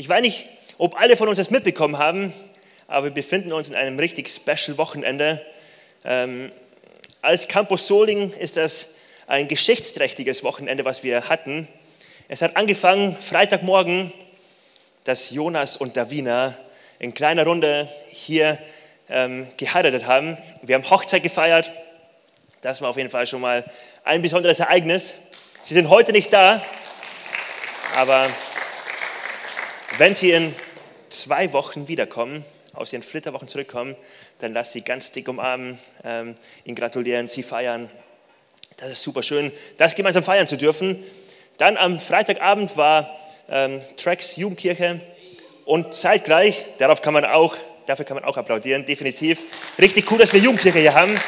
Ich weiß nicht, ob alle von uns das mitbekommen haben, aber wir befinden uns in einem richtig special Wochenende. Ähm, als Campus Soling ist das ein geschichtsträchtiges Wochenende, was wir hatten. Es hat angefangen Freitagmorgen, dass Jonas und Davina in kleiner Runde hier ähm, geheiratet haben. Wir haben Hochzeit gefeiert. Das war auf jeden Fall schon mal ein besonderes Ereignis. Sie sind heute nicht da, aber wenn Sie in zwei Wochen wiederkommen, aus Ihren Flitterwochen zurückkommen, dann lass Sie ganz dick umarmen, ähm, Ihnen gratulieren, Sie feiern. Das ist super schön, das gemeinsam feiern zu dürfen. Dann am Freitagabend war ähm, Tracks Jugendkirche und zeitgleich, darauf kann man auch, dafür kann man auch applaudieren, definitiv. Richtig cool, dass wir Jugendkirche hier haben.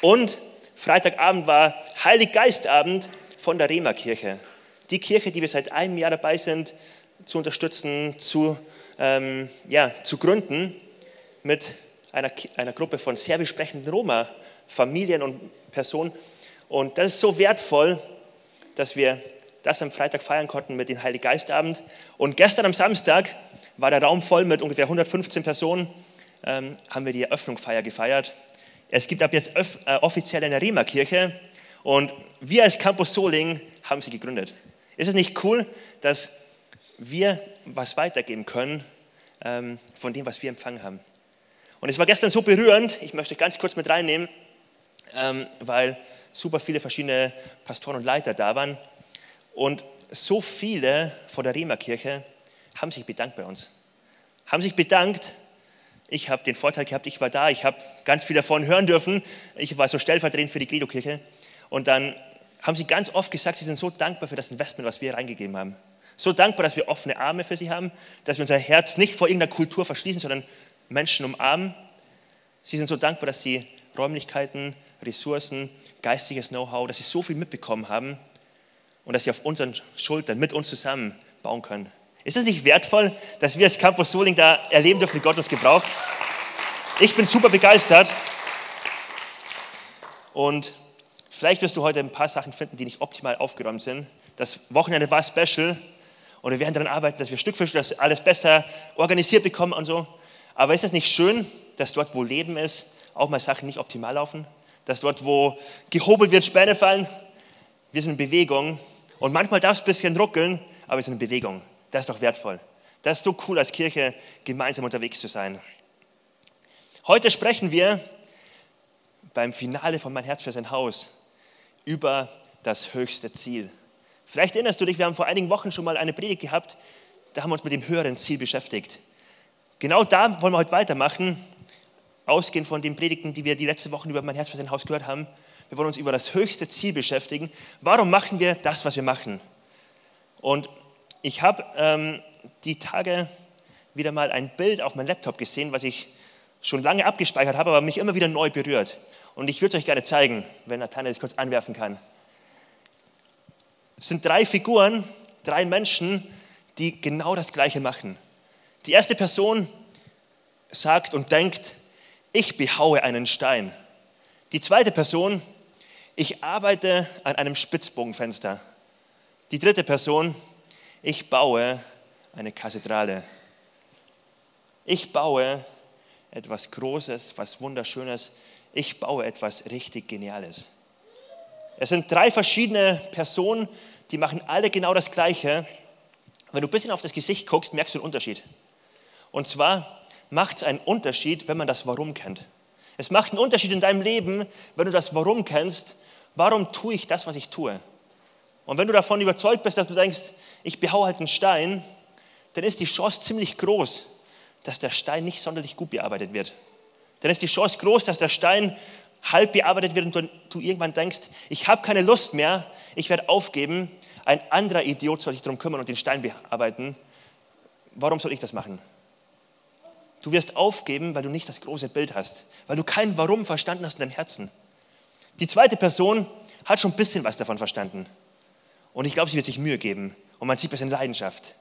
Und Freitagabend war Heiliggeistabend von der Rema-Kirche. Die Kirche, die wir seit einem Jahr dabei sind, zu unterstützen, zu, ähm, ja, zu gründen mit einer, einer Gruppe von serbisch sprechenden Roma-Familien und Personen. Und das ist so wertvoll, dass wir das am Freitag feiern konnten mit dem Heiliggeistabend. Und gestern am Samstag war der Raum voll mit ungefähr 115 Personen, ähm, haben wir die Eröffnungsfeier gefeiert. Es gibt ab jetzt öff, äh, offiziell eine Rema-Kirche und wir als Campus Soling haben sie gegründet. Ist es nicht cool, dass wir was weitergeben können ähm, von dem, was wir empfangen haben? Und es war gestern so berührend, ich möchte ganz kurz mit reinnehmen, ähm, weil super viele verschiedene Pastoren und Leiter da waren. Und so viele von der Rema-Kirche haben sich bedankt bei uns. Haben sich bedankt. Ich habe den Vorteil gehabt, ich war da, ich habe ganz viel davon hören dürfen. Ich war so stellvertretend für die Credo-Kirche. Und dann haben sie ganz oft gesagt, sie sind so dankbar für das Investment, was wir reingegeben haben. So dankbar, dass wir offene Arme für sie haben, dass wir unser Herz nicht vor irgendeiner Kultur verschließen, sondern Menschen umarmen. Sie sind so dankbar, dass sie Räumlichkeiten, Ressourcen, geistliches Know-how, dass sie so viel mitbekommen haben und dass sie auf unseren Schultern mit uns zusammen bauen können. Ist es nicht wertvoll, dass wir als Campus Soling da erleben dürfen, wie Gott uns gebraucht? Ich bin super begeistert und vielleicht wirst du heute ein paar Sachen finden, die nicht optimal aufgeräumt sind. Das Wochenende war special und wir werden daran arbeiten, dass wir Stück für Stück das alles besser organisiert bekommen und so. Aber ist es nicht schön, dass dort, wo Leben ist, auch mal Sachen nicht optimal laufen? Dass dort, wo gehobelt wird, Späne fallen? Wir sind in Bewegung und manchmal darf es ein bisschen ruckeln, aber wir sind in Bewegung. Das ist doch wertvoll. Das ist so cool, als Kirche gemeinsam unterwegs zu sein. Heute sprechen wir beim Finale von Mein Herz für sein Haus über das höchste Ziel. Vielleicht erinnerst du dich, wir haben vor einigen Wochen schon mal eine Predigt gehabt, da haben wir uns mit dem höheren Ziel beschäftigt. Genau da wollen wir heute weitermachen, ausgehend von den Predigten, die wir die letzten Wochen über mein Herz für sein Haus gehört haben. Wir wollen uns über das höchste Ziel beschäftigen. Warum machen wir das, was wir machen? Und ich habe ähm, die Tage wieder mal ein Bild auf meinem Laptop gesehen, was ich schon lange abgespeichert habe, aber mich immer wieder neu berührt. Und ich würde es euch gerne zeigen, wenn Nathanael es kurz anwerfen kann. Es sind drei Figuren, drei Menschen, die genau das Gleiche machen. Die erste Person sagt und denkt, ich behaue einen Stein. Die zweite Person ich arbeite an einem Spitzbogenfenster. Die dritte Person, ich baue eine Kathedrale. Ich baue etwas Großes, was Wunderschönes. Ich baue etwas richtig Geniales. Es sind drei verschiedene Personen, die machen alle genau das Gleiche. Wenn du ein bisschen auf das Gesicht guckst, merkst du einen Unterschied. Und zwar macht es einen Unterschied, wenn man das Warum kennt. Es macht einen Unterschied in deinem Leben, wenn du das Warum kennst Warum tue ich das, was ich tue? Und wenn du davon überzeugt bist, dass du denkst, ich behaue halt einen Stein, dann ist die Chance ziemlich groß, dass der Stein nicht sonderlich gut bearbeitet wird. Dann ist die Chance groß, dass der Stein halb bearbeitet wird und du, irgendwann denkst, ich habe keine Lust mehr, ich werde aufgeben, ein anderer Idiot soll sich darum kümmern und den Stein bearbeiten. Warum soll ich das machen? Du wirst aufgeben, weil du nicht das große Bild hast, weil du kein Warum verstanden hast in deinem Herzen. Die zweite Person hat schon ein bisschen was davon verstanden. Und ich glaube, sie wird sich Mühe geben. Und man sieht ein bisschen Leidenschaft.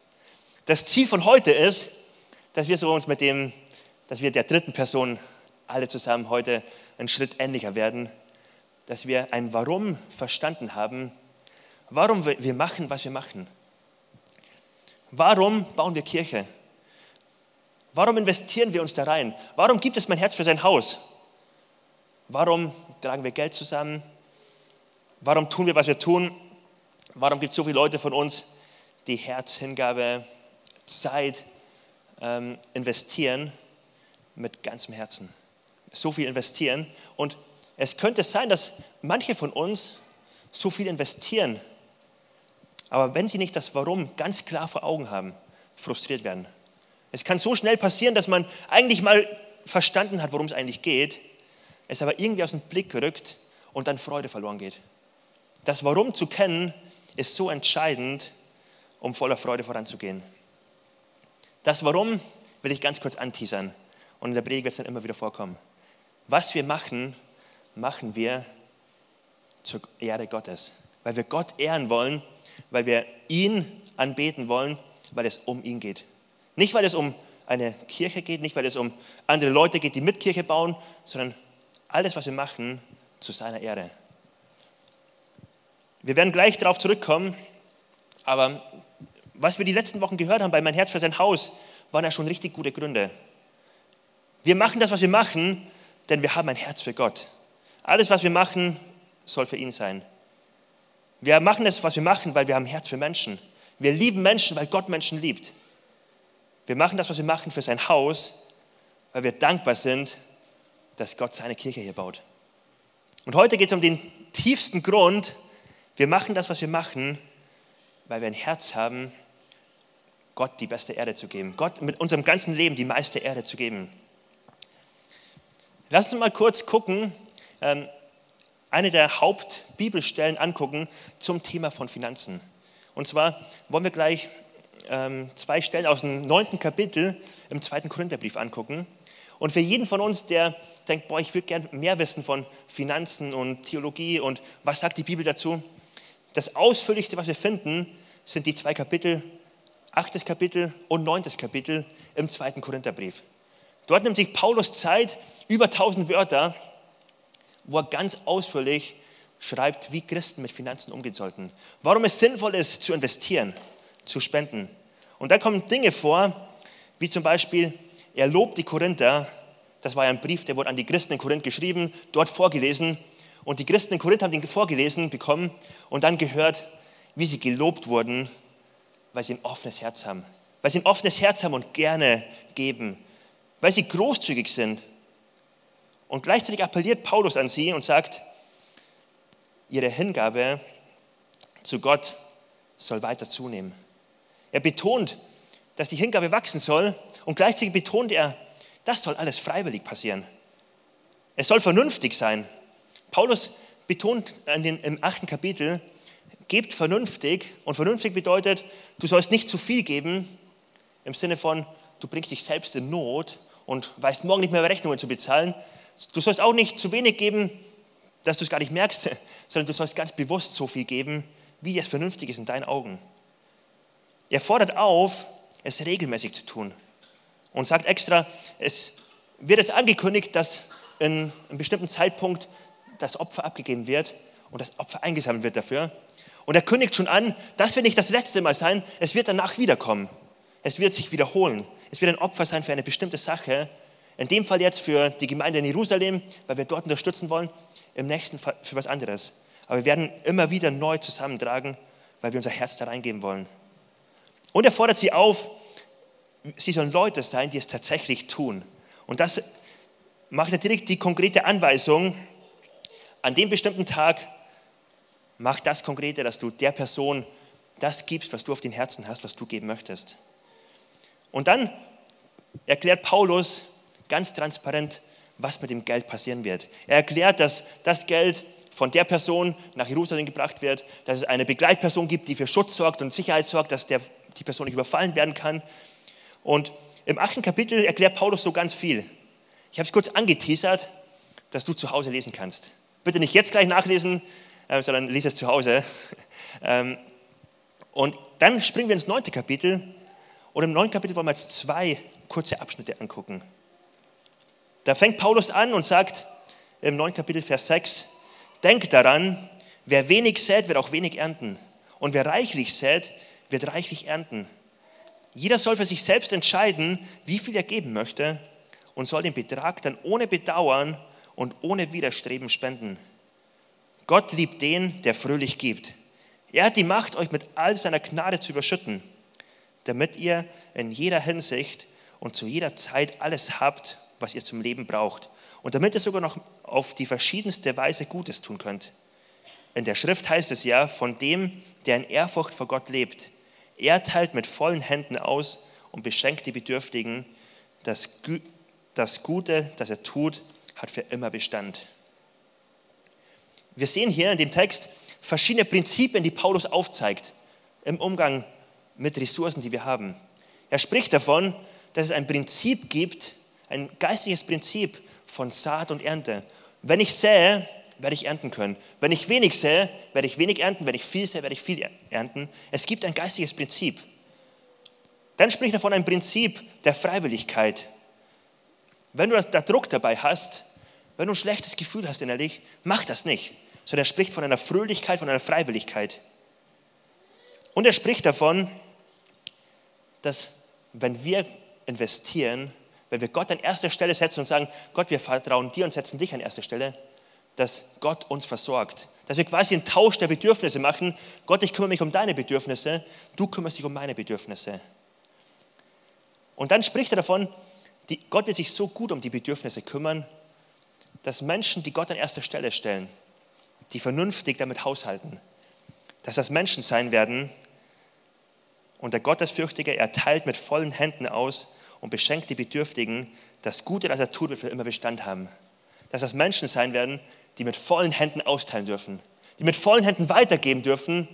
Das Ziel von heute ist, dass wir so uns mit dem, dass wir der dritten Person alle zusammen heute einen Schritt ähnlicher werden, dass wir ein Warum verstanden haben, warum wir machen, was wir machen. Warum bauen wir Kirche? Warum investieren wir uns da rein? Warum gibt es mein Herz für sein Haus? Warum tragen wir Geld zusammen? Warum tun wir, was wir tun? Warum gibt es so viele Leute von uns, die Herzhingabe, Zeit ähm, investieren mit ganzem Herzen? So viel investieren. Und es könnte sein, dass manche von uns so viel investieren, aber wenn sie nicht das Warum ganz klar vor Augen haben, frustriert werden. Es kann so schnell passieren, dass man eigentlich mal verstanden hat, worum es eigentlich geht, es aber irgendwie aus dem Blick rückt und dann Freude verloren geht. Das Warum zu kennen, ist so entscheidend, um voller Freude voranzugehen. Das Warum will ich ganz kurz anteasern und in der Predigt wird es dann immer wieder vorkommen. Was wir machen, machen wir zur Ehre Gottes, weil wir Gott ehren wollen, weil wir ihn anbeten wollen, weil es um ihn geht. Nicht, weil es um eine Kirche geht, nicht, weil es um andere Leute geht, die mit Kirche bauen, sondern alles, was wir machen, zu seiner Ehre. Wir werden gleich darauf zurückkommen, aber was wir die letzten Wochen gehört haben bei Mein Herz für sein Haus, waren ja schon richtig gute Gründe. Wir machen das, was wir machen, denn wir haben ein Herz für Gott. Alles, was wir machen, soll für ihn sein. Wir machen das, was wir machen, weil wir haben ein Herz für Menschen. Wir lieben Menschen, weil Gott Menschen liebt. Wir machen das, was wir machen, für sein Haus, weil wir dankbar sind, dass Gott seine Kirche hier baut. Und heute geht es um den tiefsten Grund. Wir machen das, was wir machen, weil wir ein Herz haben, Gott die beste Erde zu geben. Gott mit unserem ganzen Leben die meiste Erde zu geben. Lass uns mal kurz gucken, ähm, eine der Hauptbibelstellen angucken zum Thema von Finanzen. Und zwar wollen wir gleich ähm, zwei Stellen aus dem neunten Kapitel im zweiten Korintherbrief angucken. Und für jeden von uns, der denkt, boah, ich würde gerne mehr wissen von Finanzen und Theologie und was sagt die Bibel dazu, das ausführlichste, was wir finden, sind die zwei Kapitel, achtes Kapitel und neuntes Kapitel im zweiten Korintherbrief. Dort nimmt sich Paulus Zeit, über 1000 Wörter, wo er ganz ausführlich schreibt, wie Christen mit Finanzen umgehen sollten. Warum es sinnvoll ist, zu investieren, zu spenden. Und da kommen Dinge vor, wie zum Beispiel, er lobt die Korinther. Das war ja ein Brief, der wurde an die Christen in Korinth geschrieben, dort vorgelesen. Und die Christen in Korinth haben den vorgelesen bekommen und dann gehört, wie sie gelobt wurden, weil sie ein offenes Herz haben. Weil sie ein offenes Herz haben und gerne geben. Weil sie großzügig sind und gleichzeitig appelliert Paulus an sie und sagt, ihre Hingabe zu Gott soll weiter zunehmen. Er betont, dass die Hingabe wachsen soll und gleichzeitig betont er, das soll alles freiwillig passieren. Es soll vernünftig sein. Paulus betont den, im achten Kapitel, gebt vernünftig und vernünftig bedeutet, du sollst nicht zu viel geben im Sinne von, du bringst dich selbst in Not und weißt morgen nicht mehr Rechnungen zu bezahlen, Du sollst auch nicht zu wenig geben, dass du es gar nicht merkst, sondern du sollst ganz bewusst so viel geben, wie es vernünftig ist in deinen Augen. Er fordert auf, es regelmäßig zu tun und sagt extra, es wird jetzt angekündigt, dass in einem bestimmten Zeitpunkt das Opfer abgegeben wird und das Opfer eingesammelt wird dafür. Und er kündigt schon an, das wird nicht das letzte Mal sein, es wird danach wiederkommen. Es wird sich wiederholen. Es wird ein Opfer sein für eine bestimmte Sache, in dem Fall jetzt für die Gemeinde in Jerusalem, weil wir dort unterstützen wollen, im nächsten Fall für was anderes. Aber wir werden immer wieder neu zusammentragen, weil wir unser Herz da reingeben wollen. Und er fordert sie auf, sie sollen Leute sein, die es tatsächlich tun. Und das macht natürlich die konkrete Anweisung, an dem bestimmten Tag, mach das Konkrete, dass du der Person das gibst, was du auf den Herzen hast, was du geben möchtest. Und dann erklärt Paulus, ganz transparent, was mit dem Geld passieren wird. Er erklärt, dass das Geld von der Person nach Jerusalem gebracht wird, dass es eine Begleitperson gibt, die für Schutz sorgt und Sicherheit sorgt, dass der, die Person nicht überfallen werden kann. Und im achten Kapitel erklärt Paulus so ganz viel. Ich habe es kurz angeteasert, dass du zu Hause lesen kannst. Bitte nicht jetzt gleich nachlesen, äh, sondern lies es zu Hause. Ähm, und dann springen wir ins neunte Kapitel. Und im neunten Kapitel wollen wir jetzt zwei kurze Abschnitte angucken. Da fängt Paulus an und sagt im 9. Kapitel, Vers 6, denkt daran, wer wenig sät, wird auch wenig ernten. Und wer reichlich sät, wird reichlich ernten. Jeder soll für sich selbst entscheiden, wie viel er geben möchte und soll den Betrag dann ohne Bedauern und ohne Widerstreben spenden. Gott liebt den, der fröhlich gibt. Er hat die Macht, euch mit all seiner Gnade zu überschütten, damit ihr in jeder Hinsicht und zu jeder Zeit alles habt, was ihr zum Leben braucht. Und damit ihr sogar noch auf die verschiedenste Weise Gutes tun könnt. In der Schrift heißt es ja, von dem, der in Ehrfurcht vor Gott lebt. Er teilt mit vollen Händen aus und beschenkt die Bedürftigen. Das, das Gute, das er tut, hat für immer Bestand. Wir sehen hier in dem Text verschiedene Prinzipien, die Paulus aufzeigt im Umgang mit Ressourcen, die wir haben. Er spricht davon, dass es ein Prinzip gibt, ein geistliches Prinzip von Saat und Ernte. Wenn ich sähe, werde ich ernten können. Wenn ich wenig sähe, werde ich wenig ernten. Wenn ich viel sähe, werde ich viel ernten. Es gibt ein geistliches Prinzip. Dann spricht er von einem Prinzip der Freiwilligkeit. Wenn du da Druck dabei hast, wenn du ein schlechtes Gefühl hast innerlich, mach das nicht. Sondern er spricht von einer Fröhlichkeit, von einer Freiwilligkeit. Und er spricht davon, dass wenn wir investieren, wenn wir Gott an erster Stelle setzen und sagen, Gott, wir vertrauen dir und setzen dich an erster Stelle, dass Gott uns versorgt. Dass wir quasi einen Tausch der Bedürfnisse machen. Gott, ich kümmere mich um deine Bedürfnisse, du kümmerst dich um meine Bedürfnisse. Und dann spricht er davon, die, Gott wird sich so gut um die Bedürfnisse kümmern, dass Menschen, die Gott an erster Stelle stellen, die vernünftig damit haushalten, dass das Menschen sein werden und der Gottesfürchtige, er teilt mit vollen Händen aus und beschenkt die Bedürftigen. Das Gute, das er tut, wird für immer Bestand haben. Dass das Menschen sein werden, die mit vollen Händen austeilen dürfen, die mit vollen Händen weitergeben dürfen,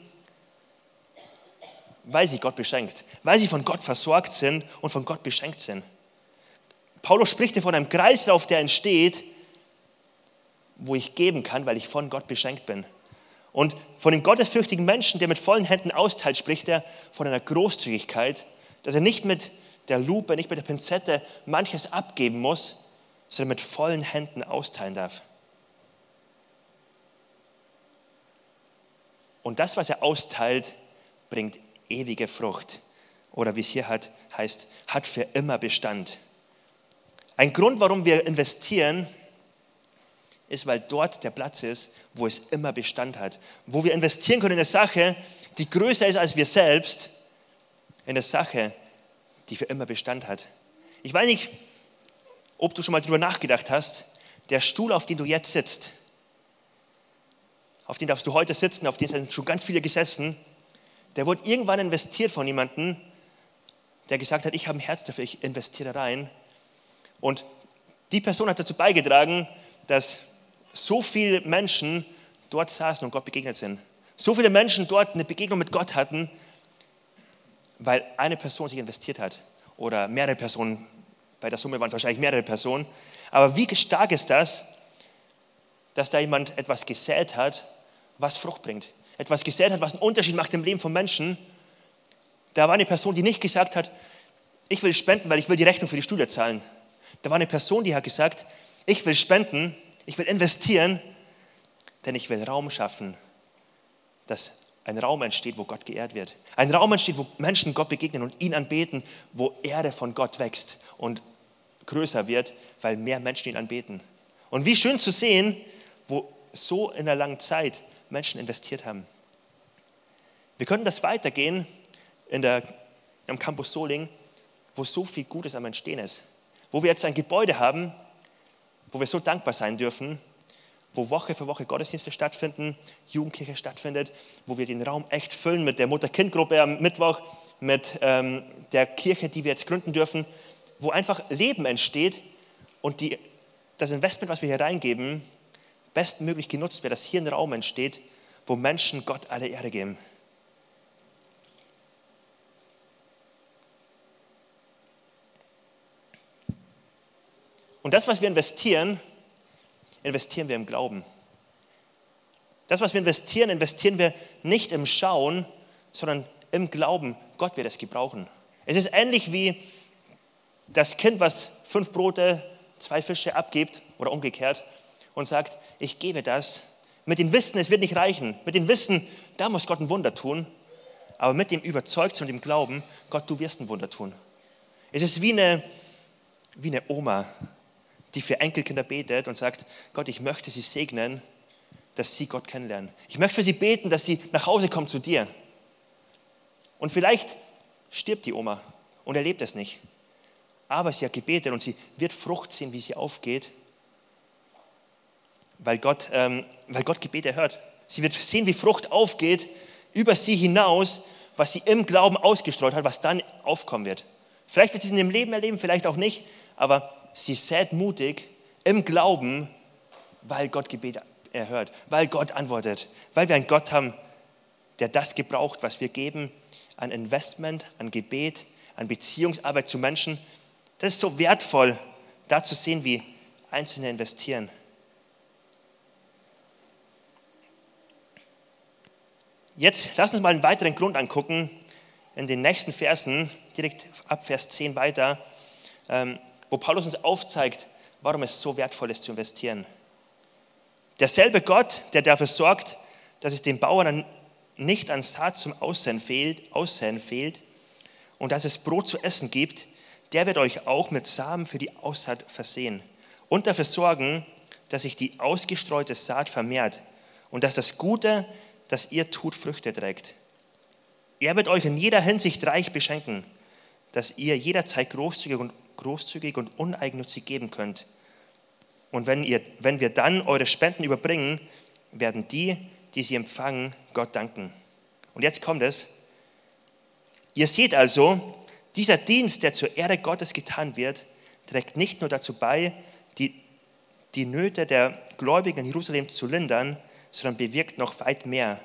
weil sie Gott beschenkt, weil sie von Gott versorgt sind und von Gott beschenkt sind. Paulus spricht hier von einem Kreislauf, der entsteht, wo ich geben kann, weil ich von Gott beschenkt bin. Und von dem gottesfürchtigen Menschen, der mit vollen Händen austeilt, spricht er von einer Großzügigkeit, dass er nicht mit der Lupe, nicht mit der Pinzette manches abgeben muss, sondern mit vollen Händen austeilen darf. Und das, was er austeilt, bringt ewige Frucht. Oder wie es hier hat, heißt, hat für immer Bestand. Ein Grund, warum wir investieren, ist, weil dort der Platz ist, wo es immer Bestand hat. Wo wir investieren können in eine Sache, die größer ist als wir selbst, in eine Sache, die für immer Bestand hat. Ich weiß nicht, ob du schon mal darüber nachgedacht hast, der Stuhl, auf dem du jetzt sitzt, auf den darfst du heute sitzen, auf den sind schon ganz viele gesessen, der wurde irgendwann investiert von jemandem, der gesagt hat, ich habe ein Herz dafür, ich investiere rein. Und die Person hat dazu beigetragen, dass so viele Menschen dort saßen und Gott begegnet sind. So viele Menschen dort eine Begegnung mit Gott hatten, weil eine Person sich investiert hat. Oder mehrere Personen, bei der Summe waren es wahrscheinlich mehrere Personen. Aber wie stark ist das, dass da jemand etwas gesät hat, was Frucht bringt? Etwas gesät hat, was einen Unterschied macht im Leben von Menschen. Da war eine Person, die nicht gesagt hat, ich will spenden, weil ich will die Rechnung für die Studie zahlen. Da war eine Person, die hat gesagt, ich will spenden, ich will investieren, denn ich will Raum schaffen, dass ein Raum entsteht, wo Gott geehrt wird. Ein Raum entsteht, wo Menschen Gott begegnen und ihn anbeten, wo Erde von Gott wächst und größer wird, weil mehr Menschen ihn anbeten. Und wie schön zu sehen, wo so in einer langen Zeit Menschen investiert haben. Wir können das weitergehen in der, am Campus Soling, wo so viel Gutes am Entstehen ist. Wo wir jetzt ein Gebäude haben, wo wir so dankbar sein dürfen, wo Woche für Woche Gottesdienste stattfinden, Jugendkirche stattfindet, wo wir den Raum echt füllen mit der Mutter-Kind-Gruppe am Mittwoch, mit ähm, der Kirche, die wir jetzt gründen dürfen, wo einfach Leben entsteht und die, das Investment, was wir hier reingeben, bestmöglich genutzt wird, dass hier ein Raum entsteht, wo Menschen Gott alle Ehre geben. Und das, was wir investieren, investieren wir im Glauben. Das, was wir investieren, investieren wir nicht im Schauen, sondern im Glauben, Gott wird es gebrauchen. Es ist ähnlich wie das Kind, was fünf Brote, zwei Fische abgibt oder umgekehrt und sagt, ich gebe das mit dem Wissen, es wird nicht reichen, mit dem Wissen, da muss Gott ein Wunder tun, aber mit dem Überzeugtsein und dem Glauben, Gott, du wirst ein Wunder tun. Es ist wie eine, wie eine Oma, die für Enkelkinder betet und sagt, Gott, ich möchte sie segnen, dass sie Gott kennenlernen. Ich möchte für sie beten, dass sie nach Hause kommen zu dir. Und vielleicht stirbt die Oma und erlebt es nicht. Aber sie hat gebetet und sie wird Frucht sehen, wie sie aufgeht, weil Gott, ähm, weil Gott Gebete hört. Sie wird sehen, wie Frucht aufgeht über sie hinaus, was sie im Glauben ausgestreut hat, was dann aufkommen wird. Vielleicht wird sie es in dem Leben erleben, vielleicht auch nicht, aber sie sät mutig im Glauben, weil Gott Gebet erhört, weil Gott antwortet, weil wir einen Gott haben, der das gebraucht, was wir geben an Investment, an Gebet, an Beziehungsarbeit zu Menschen. Das ist so wertvoll, da zu sehen, wie Einzelne investieren. Jetzt lass uns mal einen weiteren Grund angucken, in den nächsten Versen, direkt ab Vers 10 weiter, ähm, wo Paulus uns aufzeigt, warum es so wertvoll ist zu investieren. Derselbe Gott, der dafür sorgt, dass es den Bauern nicht an Saat zum Aussäen fehlt, Aussäen fehlt und dass es Brot zu essen gibt, der wird euch auch mit Samen für die Aussaat versehen und dafür sorgen, dass sich die ausgestreute Saat vermehrt und dass das Gute, das ihr tut, Früchte trägt. Er wird euch in jeder Hinsicht reich beschenken, dass ihr jederzeit großzügig und, großzügig und uneigennützig geben könnt. Und wenn, ihr, wenn wir dann eure Spenden überbringen, werden die, die sie empfangen, Gott danken. Und jetzt kommt es. Ihr seht also, dieser Dienst, der zur Ehre Gottes getan wird, trägt nicht nur dazu bei, die, die Nöte der Gläubigen in Jerusalem zu lindern, sondern bewirkt noch weit mehr,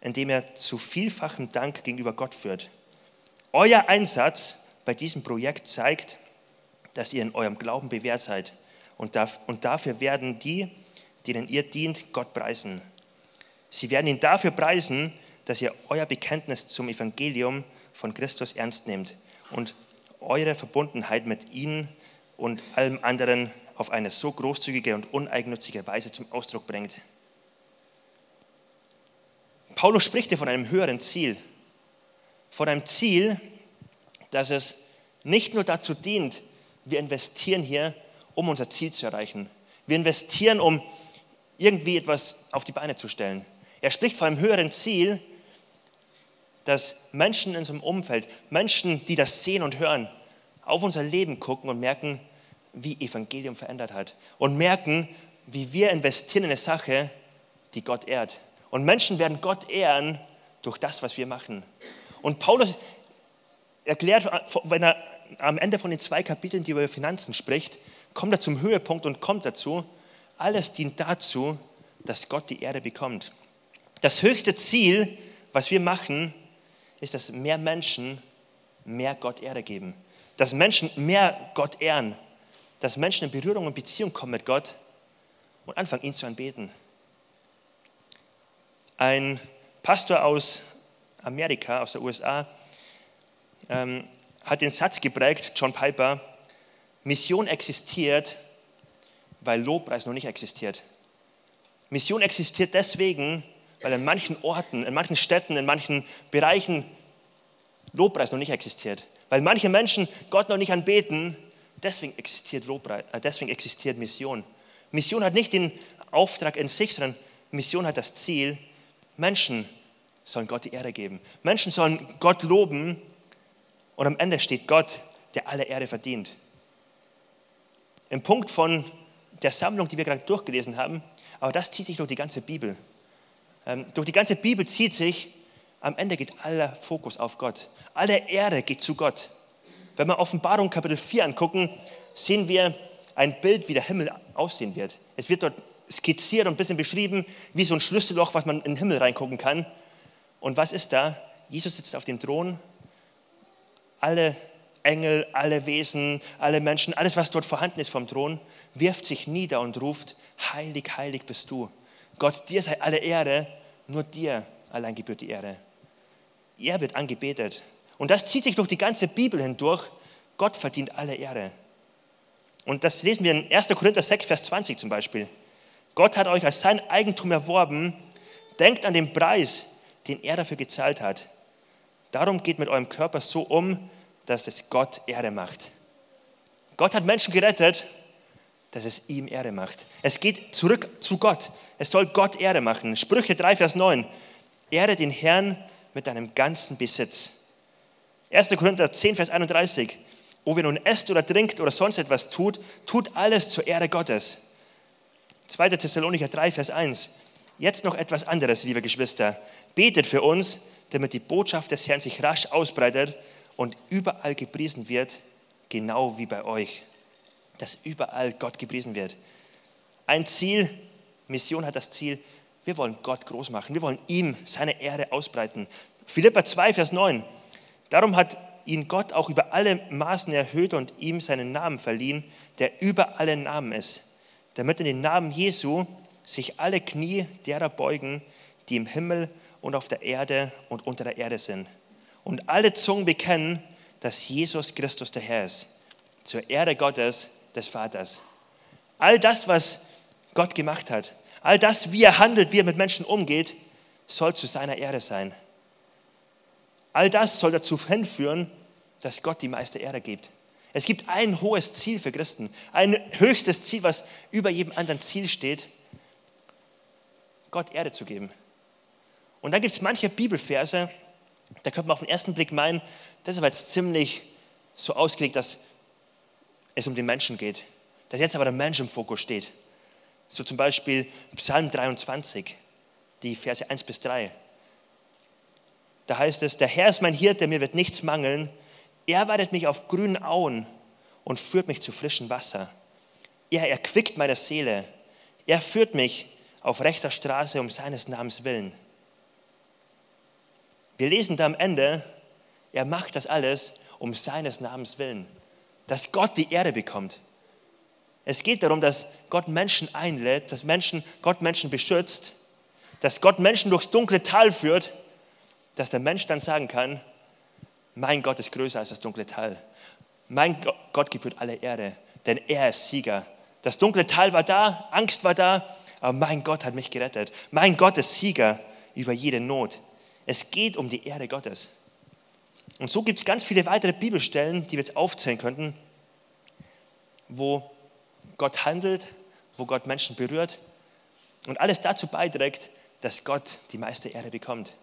indem er zu vielfachem Dank gegenüber Gott führt. Euer Einsatz bei diesem Projekt zeigt, dass ihr in eurem Glauben bewährt seid. Und dafür werden die, denen ihr dient, Gott preisen. Sie werden ihn dafür preisen, dass ihr euer Bekenntnis zum Evangelium von Christus ernst nehmt und eure Verbundenheit mit ihm und allem anderen auf eine so großzügige und uneigennützige Weise zum Ausdruck bringt. Paulus spricht hier von einem höheren Ziel, von einem Ziel, dass es nicht nur dazu dient, wir investieren hier, um unser Ziel zu erreichen. Wir investieren, um irgendwie etwas auf die Beine zu stellen. Er spricht von einem höheren Ziel, dass Menschen in unserem Umfeld, Menschen, die das sehen und hören, auf unser Leben gucken und merken, wie Evangelium verändert hat. Und merken, wie wir investieren in eine Sache, die Gott ehrt. Und Menschen werden Gott ehren durch das, was wir machen. Und Paulus erklärt, wenn er am Ende von den zwei Kapiteln, die über Finanzen spricht, kommt er zum Höhepunkt und kommt dazu, alles dient dazu, dass Gott die Erde bekommt. Das höchste Ziel, was wir machen, ist, dass mehr Menschen mehr Gott Ehre geben. Dass Menschen mehr Gott ehren. Dass Menschen in Berührung und Beziehung kommen mit Gott und anfangen, ihn zu anbeten. Ein Pastor aus Amerika, aus der USA, ähm, hat den Satz geprägt, John Piper, Mission existiert, weil Lobpreis noch nicht existiert. Mission existiert deswegen, weil in manchen Orten, in manchen Städten, in manchen Bereichen Lobpreis noch nicht existiert. Weil manche Menschen Gott noch nicht anbeten, deswegen existiert, Lobpreis, äh, deswegen existiert Mission. Mission hat nicht den Auftrag in sich, sondern Mission hat das Ziel, Menschen sollen Gott die Ehre geben. Menschen sollen Gott loben und am Ende steht Gott, der alle Ehre verdient. Im Punkt von der Sammlung, die wir gerade durchgelesen haben, aber das zieht sich durch die ganze Bibel. Ähm, durch die ganze Bibel zieht sich, am Ende geht aller Fokus auf Gott. Alle Ehre geht zu Gott. Wenn wir Offenbarung Kapitel 4 angucken, sehen wir ein Bild, wie der Himmel aussehen wird. Es wird dort skizziert und ein bisschen beschrieben, wie so ein Schlüsselloch, was man in den Himmel reingucken kann. Und was ist da? Jesus sitzt auf dem Thron. Alle Engel, alle Wesen, alle Menschen, alles, was dort vorhanden ist vom Thron, wirft sich nieder und ruft, heilig, heilig bist du. Gott, dir sei alle Ehre, nur dir allein gebührt die Ehre. Er wird angebetet. Und das zieht sich durch die ganze Bibel hindurch. Gott verdient alle Ehre. Und das lesen wir in 1. Korinther 6, Vers 20 zum Beispiel. Gott hat euch als sein Eigentum erworben. Denkt an den Preis, den er dafür gezahlt hat. Darum geht mit eurem Körper so um, dass es Gott Ehre macht. Gott hat Menschen gerettet, dass es ihm Ehre macht. Es geht zurück zu Gott. Es soll Gott Ehre machen. Sprüche 3, Vers 9. Ehre den Herrn mit deinem ganzen Besitz. 1. Korinther 10, Vers 31. Ob ihr nun esst oder trinkt oder sonst etwas tut, tut alles zur Ehre Gottes. 2. Thessalonicher 3, Vers 1. Jetzt noch etwas anderes, liebe Geschwister. Betet für uns, damit die Botschaft des Herrn sich rasch ausbreitet und überall gepriesen wird, genau wie bei euch. Dass überall Gott gepriesen wird. Ein Ziel, Mission hat das Ziel, wir wollen Gott groß machen. Wir wollen ihm seine Ehre ausbreiten. Philippa 2, Vers 9. Darum hat ihn Gott auch über alle Maßen erhöht und ihm seinen Namen verliehen, der über alle Namen ist, damit in den Namen Jesu sich alle Knie derer beugen, die im Himmel und auf der Erde und unter der Erde sind. Und alle Zungen bekennen, dass Jesus Christus der Herr ist, zur Ehre Gottes, des Vaters. All das, was Gott gemacht hat, all das, wie er handelt, wie er mit Menschen umgeht, soll zu seiner Ehre sein. All das soll dazu hinführen, dass Gott die meiste Ehre gibt. Es gibt ein hohes Ziel für Christen, ein höchstes Ziel, was über jedem anderen Ziel steht, Gott Erde zu geben. Und dann gibt es manche Bibelverse, da könnte man auf den ersten Blick meinen, das ist aber jetzt ziemlich so ausgelegt, dass es um den Menschen geht. Dass jetzt aber der Mensch im Fokus steht. So zum Beispiel Psalm 23, die Verse 1 bis 3. Da heißt es, der Herr ist mein Hirte, mir wird nichts mangeln. Er weidet mich auf grünen Auen und führt mich zu frischem Wasser. Er erquickt meine Seele. Er führt mich auf rechter Straße um seines Namens willen. Wir lesen da am Ende, er macht das alles um seines Namens willen, dass Gott die Erde bekommt. Es geht darum, dass Gott Menschen einlädt, dass Menschen, Gott Menschen beschützt, dass Gott Menschen durchs dunkle Tal führt, dass der Mensch dann sagen kann, mein Gott ist größer als das dunkle Tal. Mein Gott gebührt alle Erde, denn er ist Sieger. Das dunkle Tal war da, Angst war da, aber mein Gott hat mich gerettet. Mein Gott ist Sieger über jede Not. Es geht um die Ehre Gottes. Und so gibt es ganz viele weitere Bibelstellen, die wir jetzt aufzählen könnten, wo Gott handelt, wo Gott Menschen berührt und alles dazu beiträgt, dass Gott die meiste Ehre bekommt.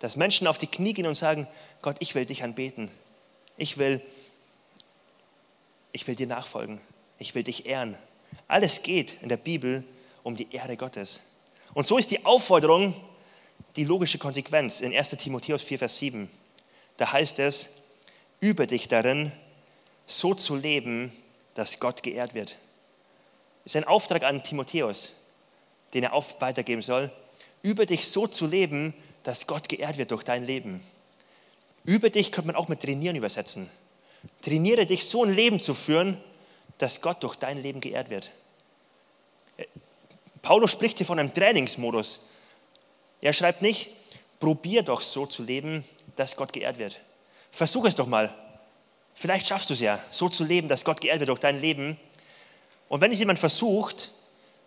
Dass Menschen auf die Knie gehen und sagen, Gott, ich will dich anbeten. Ich will, ich will dir nachfolgen. Ich will dich ehren. Alles geht in der Bibel um die Ehre Gottes. Und so ist die Aufforderung die logische Konsequenz in 1 Timotheus 4, Vers 7. Da heißt es, übe dich darin, so zu leben, dass Gott geehrt wird. Das ist ein Auftrag an Timotheus, den er auf weitergeben soll. Übe dich so zu leben, dass Gott geehrt wird durch dein Leben. Übe dich könnte man auch mit trainieren übersetzen. Trainiere dich, so ein Leben zu führen, dass Gott durch dein Leben geehrt wird. Paulus spricht hier von einem Trainingsmodus. Er schreibt nicht, probier doch so zu leben, dass Gott geehrt wird. Versuch es doch mal. Vielleicht schaffst du es ja, so zu leben, dass Gott geehrt wird durch dein Leben. Und wenn es jemand versucht,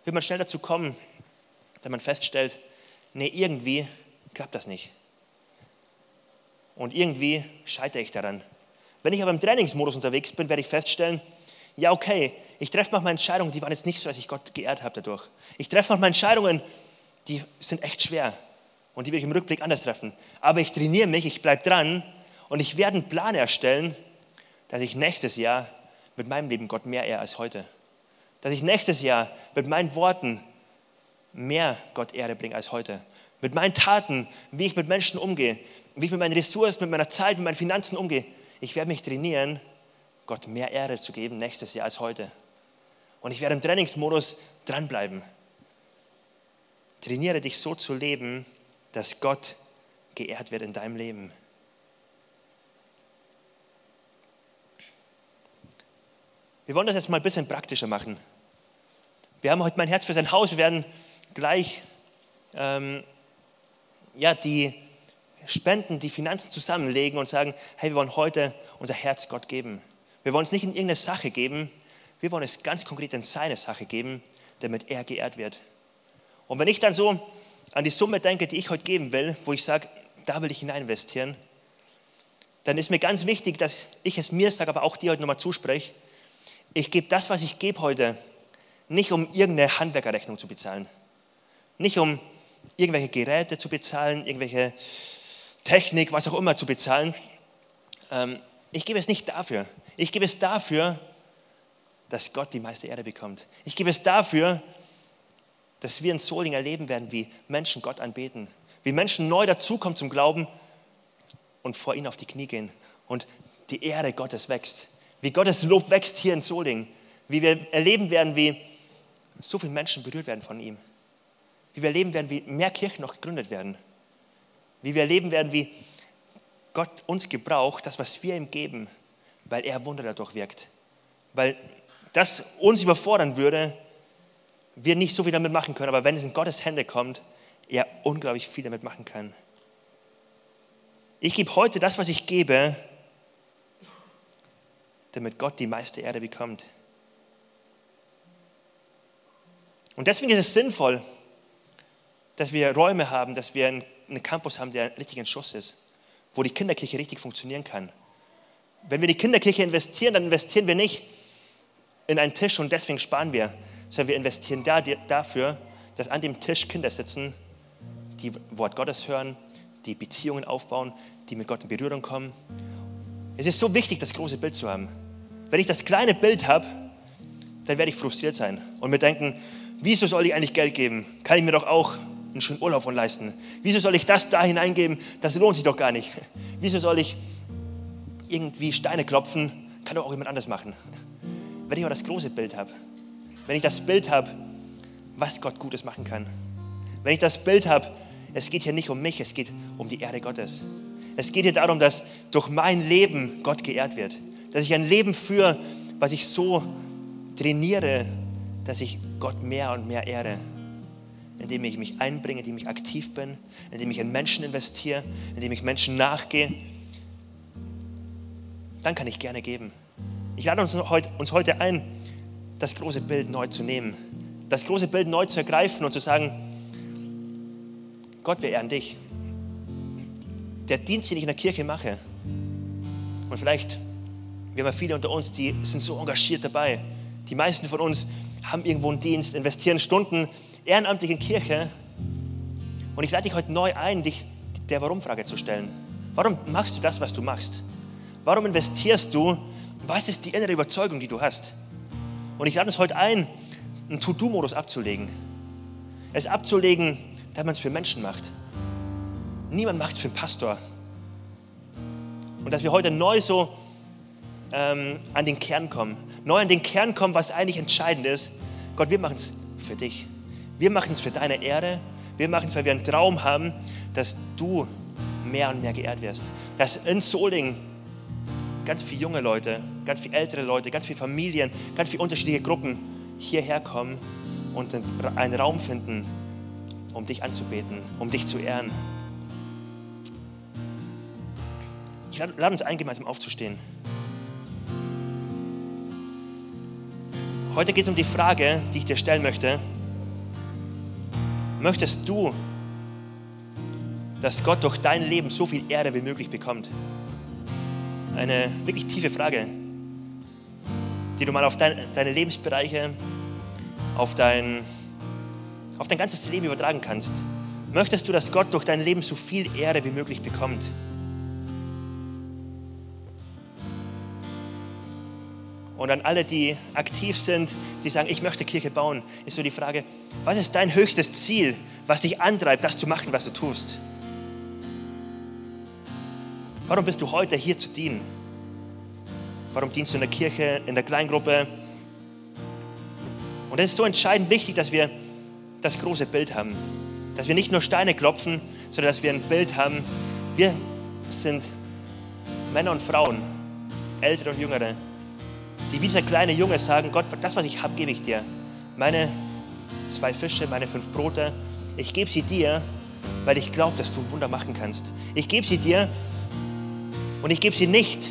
wird man schnell dazu kommen, dass man feststellt, nee, irgendwie klappt das nicht. Und irgendwie scheitere ich daran. Wenn ich aber im Trainingsmodus unterwegs bin, werde ich feststellen, ja, okay, ich treffe manchmal Entscheidungen, die waren jetzt nicht so, dass ich Gott geehrt habe dadurch. Ich treffe manchmal Entscheidungen, die sind echt schwer und die will ich im Rückblick anders treffen. Aber ich trainiere mich, ich bleibe dran und ich werde einen Plan erstellen, dass ich nächstes Jahr mit meinem Leben Gott mehr ehre als heute. Dass ich nächstes Jahr mit meinen Worten mehr Gott Ehre bringe als heute. Mit meinen Taten, wie ich mit Menschen umgehe, wie ich mit meinen Ressourcen, mit meiner Zeit, mit meinen Finanzen umgehe. Ich werde mich trainieren, Gott mehr Ehre zu geben nächstes Jahr als heute. Und ich werde im Trainingsmodus dranbleiben. Trainiere dich so zu leben, dass Gott geehrt wird in deinem Leben. Wir wollen das jetzt mal ein bisschen praktischer machen. Wir haben heute mein Herz für sein Haus. Wir werden gleich ähm, ja, die Spenden, die Finanzen zusammenlegen und sagen, hey, wir wollen heute unser Herz Gott geben. Wir wollen es nicht in irgendeine Sache geben, wir wollen es ganz konkret in seine Sache geben, damit er geehrt wird. Und wenn ich dann so an die Summe denke, die ich heute geben will, wo ich sage, da will ich hinein investieren, dann ist mir ganz wichtig, dass ich es mir sage, aber auch dir heute nochmal zuspreche. Ich gebe das, was ich gebe heute, nicht um irgendeine Handwerkerrechnung zu bezahlen. Nicht um irgendwelche Geräte zu bezahlen, irgendwelche Technik, was auch immer zu bezahlen. Ähm, ich gebe es nicht dafür. Ich gebe es dafür, dass Gott die meiste Erde bekommt. Ich gebe es dafür, dass wir in Soling erleben werden, wie Menschen Gott anbeten, wie Menschen neu dazukommen zum Glauben und vor ihn auf die Knie gehen und die Ehre Gottes wächst, wie Gottes Lob wächst hier in Soling, wie wir erleben werden, wie so viele Menschen berührt werden von ihm, wie wir erleben werden, wie mehr Kirchen noch gegründet werden, wie wir erleben werden, wie Gott uns gebraucht, das, was wir ihm geben, weil er Wunder dadurch wirkt, weil das uns überfordern würde, wir nicht so viel damit machen können, aber wenn es in Gottes Hände kommt, er unglaublich viel damit machen kann. Ich gebe heute das, was ich gebe, damit Gott die meiste Erde bekommt. Und deswegen ist es sinnvoll, dass wir Räume haben, dass wir einen Campus haben, der richtig in Schuss ist, wo die Kinderkirche richtig funktionieren kann. Wenn wir in die Kinderkirche investieren, dann investieren wir nicht in einen Tisch und deswegen sparen wir, sondern wir investieren da, dafür, dass an dem Tisch Kinder sitzen, die Wort Gottes hören, die Beziehungen aufbauen, die mit Gott in Berührung kommen. Es ist so wichtig, das große Bild zu haben. Wenn ich das kleine Bild habe, dann werde ich frustriert sein und mir denken, wieso soll ich eigentlich Geld geben? Kann ich mir doch auch einen schönen Urlaub von leisten. Wieso soll ich das da hineingeben? Das lohnt sich doch gar nicht. Wieso soll ich irgendwie Steine klopfen? Kann doch auch jemand anders machen. Wenn ich aber das große Bild habe, wenn ich das Bild habe, was Gott Gutes machen kann. Wenn ich das Bild habe, es geht hier nicht um mich, es geht um die Erde Gottes. Es geht hier darum, dass durch mein Leben Gott geehrt wird. Dass ich ein Leben führe, was ich so trainiere, dass ich Gott mehr und mehr ehre. Indem ich mich einbringe, indem ich aktiv bin, indem ich in Menschen investiere, indem ich Menschen nachgehe. Dann kann ich gerne geben. Ich lade uns heute ein, das große Bild neu zu nehmen, das große Bild neu zu ergreifen und zu sagen, Gott, wir ehren dich. Der Dienst, den ich in der Kirche mache, und vielleicht, wir haben ja viele unter uns, die sind so engagiert dabei. Die meisten von uns haben irgendwo einen Dienst, investieren Stunden ehrenamtlich in Kirche. Und ich lade dich heute neu ein, dich der Warum-Frage zu stellen. Warum machst du das, was du machst? Warum investierst du? Was ist die innere Überzeugung, die du hast? Und ich lade uns heute ein, einen To-Do-Modus abzulegen. Es abzulegen, dass man es für Menschen macht. Niemand macht es für einen Pastor. Und dass wir heute neu so ähm, an den Kern kommen. Neu an den Kern kommen, was eigentlich entscheidend ist. Gott, wir machen es für dich. Wir machen es für deine Ehre. Wir machen es, weil wir einen Traum haben, dass du mehr und mehr geehrt wirst. Dass in Soling ganz viele junge Leute, ganz viele ältere Leute, ganz viele Familien, ganz viele unterschiedliche Gruppen hierher kommen und einen Raum finden, um dich anzubeten, um dich zu ehren. Ich lade uns ein, gemeinsam aufzustehen. Heute geht es um die Frage, die ich dir stellen möchte. Möchtest du, dass Gott durch dein Leben so viel Ehre wie möglich bekommt? Eine wirklich tiefe Frage, die du mal auf dein, deine Lebensbereiche, auf dein auf dein ganzes Leben übertragen kannst. Möchtest du, dass Gott durch dein Leben so viel Ehre wie möglich bekommt? Und an alle, die aktiv sind, die sagen, ich möchte Kirche bauen, ist so die Frage, was ist dein höchstes Ziel, was dich antreibt, das zu machen, was du tust? Warum bist du heute hier zu dienen? Warum dienst du in der Kirche, in der Kleingruppe? Und es ist so entscheidend wichtig, dass wir das große Bild haben. Dass wir nicht nur Steine klopfen, sondern dass wir ein Bild haben. Wir sind Männer und Frauen, Ältere und Jüngere, die wie dieser kleine Junge sagen, Gott, das, was ich habe, gebe ich dir. Meine zwei Fische, meine fünf Brote, ich gebe sie dir, weil ich glaube, dass du Wunder machen kannst. Ich gebe sie dir und ich gebe sie nicht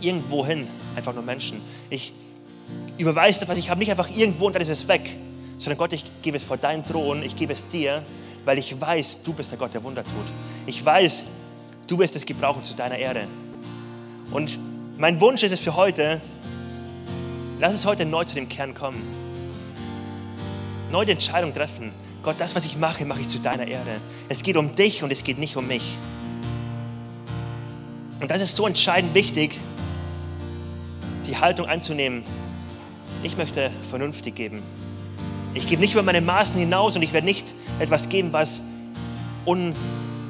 irgendwo hin, einfach nur Menschen. Ich überweise das, was ich habe, nicht einfach irgendwo und dann ist es weg, sondern Gott, ich gebe es vor deinen Thron, ich gebe es dir, weil ich weiß, du bist der Gott, der Wunder tut. Ich weiß, du wirst es gebrauchen zu deiner Ehre. Und mein Wunsch ist es für heute, lass es heute neu zu dem Kern kommen. Neu die Entscheidung treffen. Gott, das, was ich mache, mache ich zu deiner Ehre. Es geht um dich und es geht nicht um mich. Und das ist so entscheidend wichtig, die Haltung anzunehmen. Ich möchte vernünftig geben. Ich gebe nicht über meine Maßen hinaus und ich werde nicht etwas geben, was un,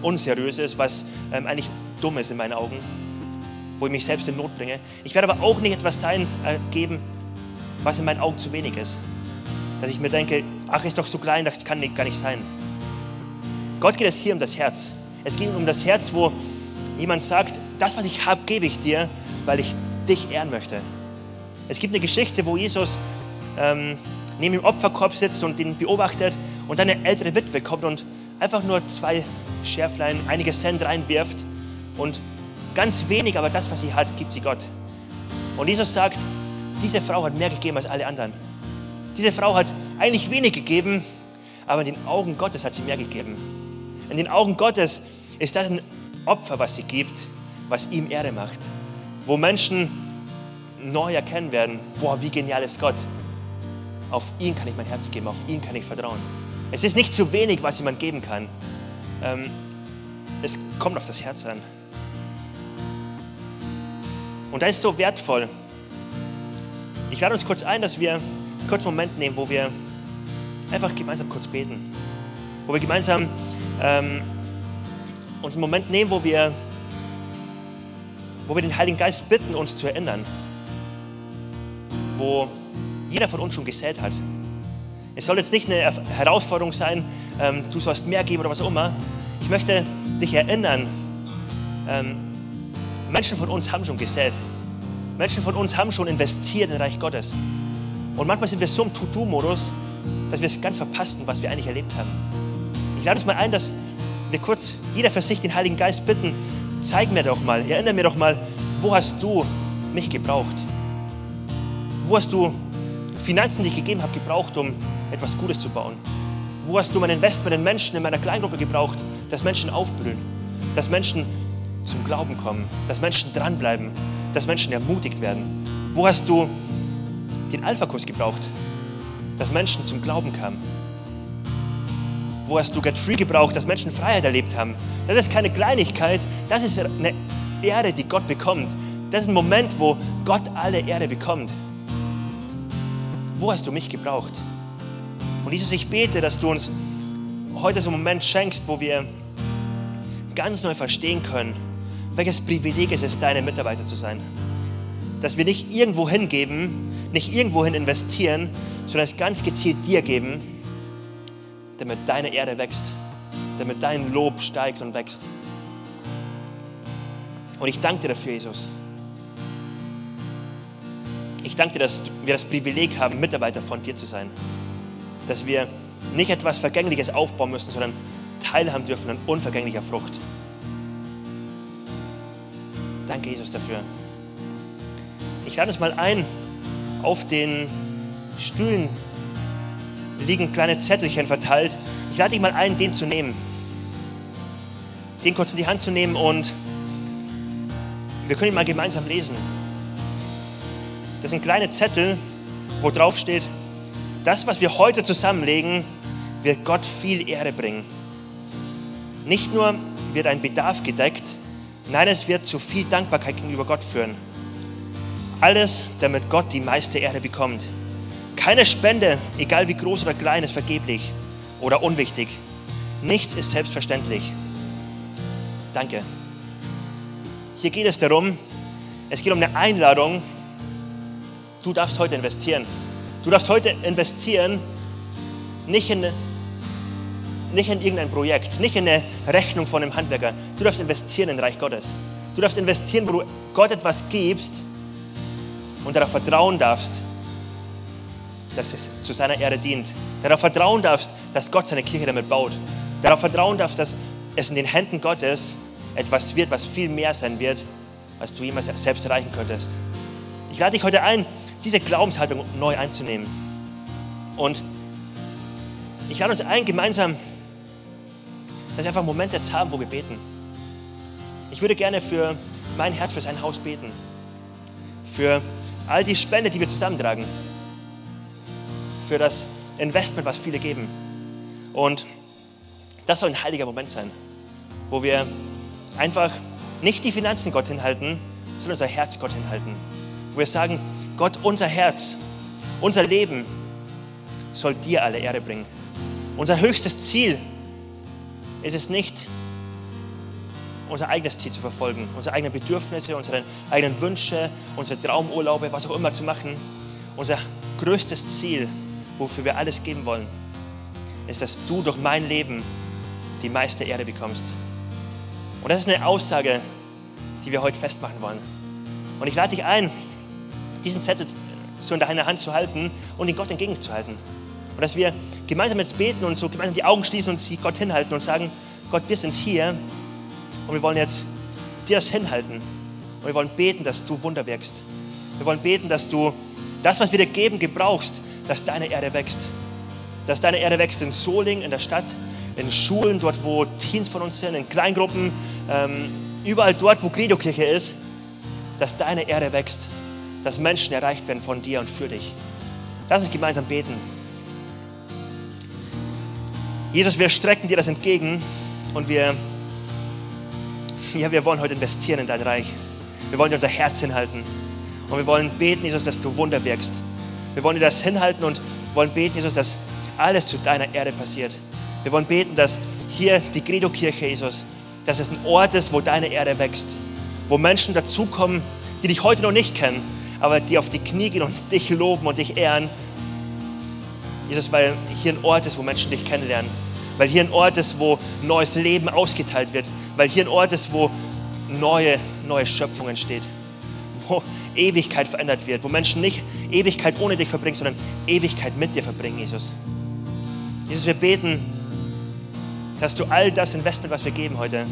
unseriös ist, was ähm, eigentlich dumm ist in meinen Augen, wo ich mich selbst in Not bringe. Ich werde aber auch nicht etwas sein, äh, geben, was in meinen Augen zu wenig ist. Dass ich mir denke, ach, ist doch so klein, das kann nicht, gar nicht sein. Gott geht es hier um das Herz. Es geht um das Herz, wo jemand sagt, das, was ich habe, gebe ich dir, weil ich dich ehren möchte. Es gibt eine Geschichte, wo Jesus ähm, neben dem Opferkorb sitzt und ihn beobachtet und dann eine ältere Witwe kommt und einfach nur zwei Schärflein, einige Cent reinwirft und ganz wenig, aber das, was sie hat, gibt sie Gott. Und Jesus sagt, diese Frau hat mehr gegeben als alle anderen. Diese Frau hat eigentlich wenig gegeben, aber in den Augen Gottes hat sie mehr gegeben. In den Augen Gottes ist das ein Opfer, was sie gibt, was ihm Ehre macht. Wo Menschen neu erkennen werden, boah, wie genial ist Gott. Auf ihn kann ich mein Herz geben, auf ihn kann ich vertrauen. Es ist nicht zu wenig, was jemand geben kann. Ähm, es kommt auf das Herz an. Und das ist so wertvoll. Ich lade uns kurz ein, dass wir einen kurzen Moment nehmen, wo wir einfach gemeinsam kurz beten. Wo wir gemeinsam ähm, uns einen Moment nehmen, wo wir, wo wir den Heiligen Geist bitten, uns zu erinnern. Wo jeder von uns schon gesät hat. Es soll jetzt nicht eine Herausforderung sein, ähm, du sollst mehr geben oder was auch immer. Ich möchte dich erinnern, ähm, Menschen von uns haben schon gesät. Menschen von uns haben schon investiert in Reich Gottes. Und manchmal sind wir so im To-Do-Modus, dass wir es ganz verpassen, was wir eigentlich erlebt haben. Ich lade uns mal ein, dass wir kurz jeder für sich den Heiligen Geist bitten, zeig mir doch mal, erinnere mir doch mal, wo hast du mich gebraucht? Wo hast du Finanzen, die ich gegeben habe, gebraucht, um etwas Gutes zu bauen? Wo hast du mein Investment in Menschen in meiner Kleingruppe gebraucht, dass Menschen aufblühen, dass Menschen zum Glauben kommen, dass Menschen dranbleiben, dass Menschen ermutigt werden? Wo hast du den Alpha-Kurs gebraucht, dass Menschen zum Glauben kamen? Wo hast du Get Free gebraucht, dass Menschen Freiheit erlebt haben? Das ist keine Kleinigkeit, das ist eine Ehre, die Gott bekommt. Das ist ein Moment, wo Gott alle Ehre bekommt. Wo hast du mich gebraucht? Und Jesus, ich bete, dass du uns heute so einen Moment schenkst, wo wir ganz neu verstehen können, welches Privileg es ist, deine Mitarbeiter zu sein. Dass wir nicht irgendwo hingeben, nicht irgendwohin investieren, sondern es ganz gezielt dir geben, damit deine Erde wächst, damit dein Lob steigt und wächst. Und ich danke dir dafür, Jesus. Ich danke dir, dass wir das Privileg haben, Mitarbeiter von dir zu sein. Dass wir nicht etwas Vergängliches aufbauen müssen, sondern teilhaben dürfen an unvergänglicher Frucht. Danke, Jesus, dafür. Ich lade uns mal ein, auf den Stühlen liegen kleine Zettelchen verteilt. Ich lade dich mal ein, den zu nehmen. Den kurz in die Hand zu nehmen und wir können ihn mal gemeinsam lesen. Das sind kleine Zettel, wo drauf steht, das, was wir heute zusammenlegen, wird Gott viel Ehre bringen. Nicht nur wird ein Bedarf gedeckt, nein, es wird zu viel Dankbarkeit gegenüber Gott führen. Alles, damit Gott die meiste Ehre bekommt. Keine Spende, egal wie groß oder klein, ist vergeblich oder unwichtig. Nichts ist selbstverständlich. Danke. Hier geht es darum, es geht um eine Einladung, Du darfst heute investieren. Du darfst heute investieren, nicht in, nicht in irgendein Projekt, nicht in eine Rechnung von einem Handwerker. Du darfst investieren in Reich Gottes. Du darfst investieren, wo du Gott etwas gibst und darauf vertrauen darfst, dass es zu seiner Ehre dient. Darauf vertrauen darfst, dass Gott seine Kirche damit baut. Darauf vertrauen darfst, dass es in den Händen Gottes etwas wird, was viel mehr sein wird, als du jemals selbst erreichen könntest. Ich lade dich heute ein, diese Glaubenshaltung neu einzunehmen. Und ich lade uns ein, gemeinsam, dass wir einfach einen Moment jetzt haben, wo wir beten. Ich würde gerne für mein Herz, für sein Haus beten. Für all die Spende, die wir zusammentragen. Für das Investment, was viele geben. Und das soll ein heiliger Moment sein, wo wir einfach nicht die Finanzen Gott hinhalten, sondern unser Herz Gott hinhalten. Wo wir sagen, Gott, unser Herz, unser Leben soll dir alle Ehre bringen. Unser höchstes Ziel ist es nicht, unser eigenes Ziel zu verfolgen, unsere eigenen Bedürfnisse, unsere eigenen Wünsche, unsere Traumurlaube, was auch immer zu machen. Unser größtes Ziel, wofür wir alles geben wollen, ist, dass du durch mein Leben die meiste Ehre bekommst. Und das ist eine Aussage, die wir heute festmachen wollen. Und ich lade dich ein, diesen Zettel so in deiner Hand zu halten und ihn Gott entgegenzuhalten. Und dass wir gemeinsam jetzt beten und so gemeinsam die Augen schließen und sie Gott hinhalten und sagen, Gott, wir sind hier und wir wollen jetzt dir das hinhalten. Und wir wollen beten, dass du Wunder wirkst. Wir wollen beten, dass du das, was wir dir geben, gebrauchst, dass deine Erde wächst. Dass deine Erde wächst in Soling, in der Stadt, in Schulen, dort, wo Teens von uns sind, in Kleingruppen, ähm, überall dort, wo Credo-Kirche ist, dass deine Erde wächst, dass Menschen erreicht werden von dir und für dich. Lass uns gemeinsam beten. Jesus, wir strecken dir das entgegen und wir, ja, wir wollen heute investieren in dein Reich. Wir wollen dir unser Herz hinhalten und wir wollen beten, Jesus, dass du Wunder wirkst. Wir wollen dir das hinhalten und wollen beten, Jesus, dass alles zu deiner Erde passiert. Wir wollen beten, dass hier die Credo-Kirche, Jesus, dass es ein Ort ist, wo deine Erde wächst, wo Menschen dazukommen, die dich heute noch nicht kennen, aber die auf die Knie gehen und dich loben und dich ehren. Jesus, weil hier ein Ort ist, wo Menschen dich kennenlernen, weil hier ein Ort ist, wo neues Leben ausgeteilt wird, weil hier ein Ort ist, wo neue, neue Schöpfung entsteht, wo Ewigkeit verändert wird, wo Menschen nicht Ewigkeit ohne dich verbringen, sondern Ewigkeit mit dir verbringen, Jesus. Jesus, wir beten, dass du all das Investment, was wir geben heute,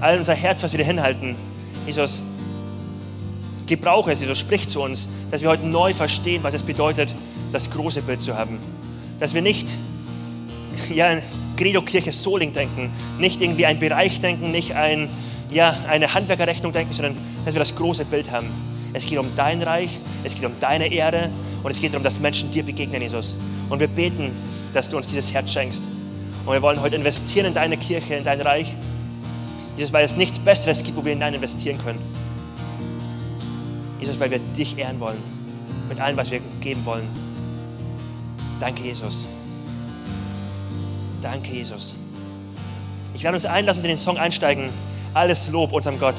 all unser Herz, was wir dir hinhalten, Jesus, gebrauche es, Jesus, sprich zu uns, dass wir heute neu verstehen, was es bedeutet, das große Bild zu haben. Dass wir nicht ja, Credo-Kirche Soling denken, nicht irgendwie einen Bereich denken, nicht ein, ja, eine Handwerkerrechnung denken, sondern dass wir das große Bild haben. Es geht um dein Reich, es geht um deine Ehre und es geht darum, dass Menschen dir begegnen, Jesus. Und wir beten, dass du uns dieses Herz schenkst. Und wir wollen heute investieren in deine Kirche, in dein Reich. Jesus, weil es nichts Besseres gibt, wo wir hinein investieren können. Jesus, weil wir dich ehren wollen. Mit allem, was wir geben wollen. Danke, Jesus. Danke, Jesus. Ich werde uns ein, lass uns in den Song einsteigen. Alles Lob unserem Gott.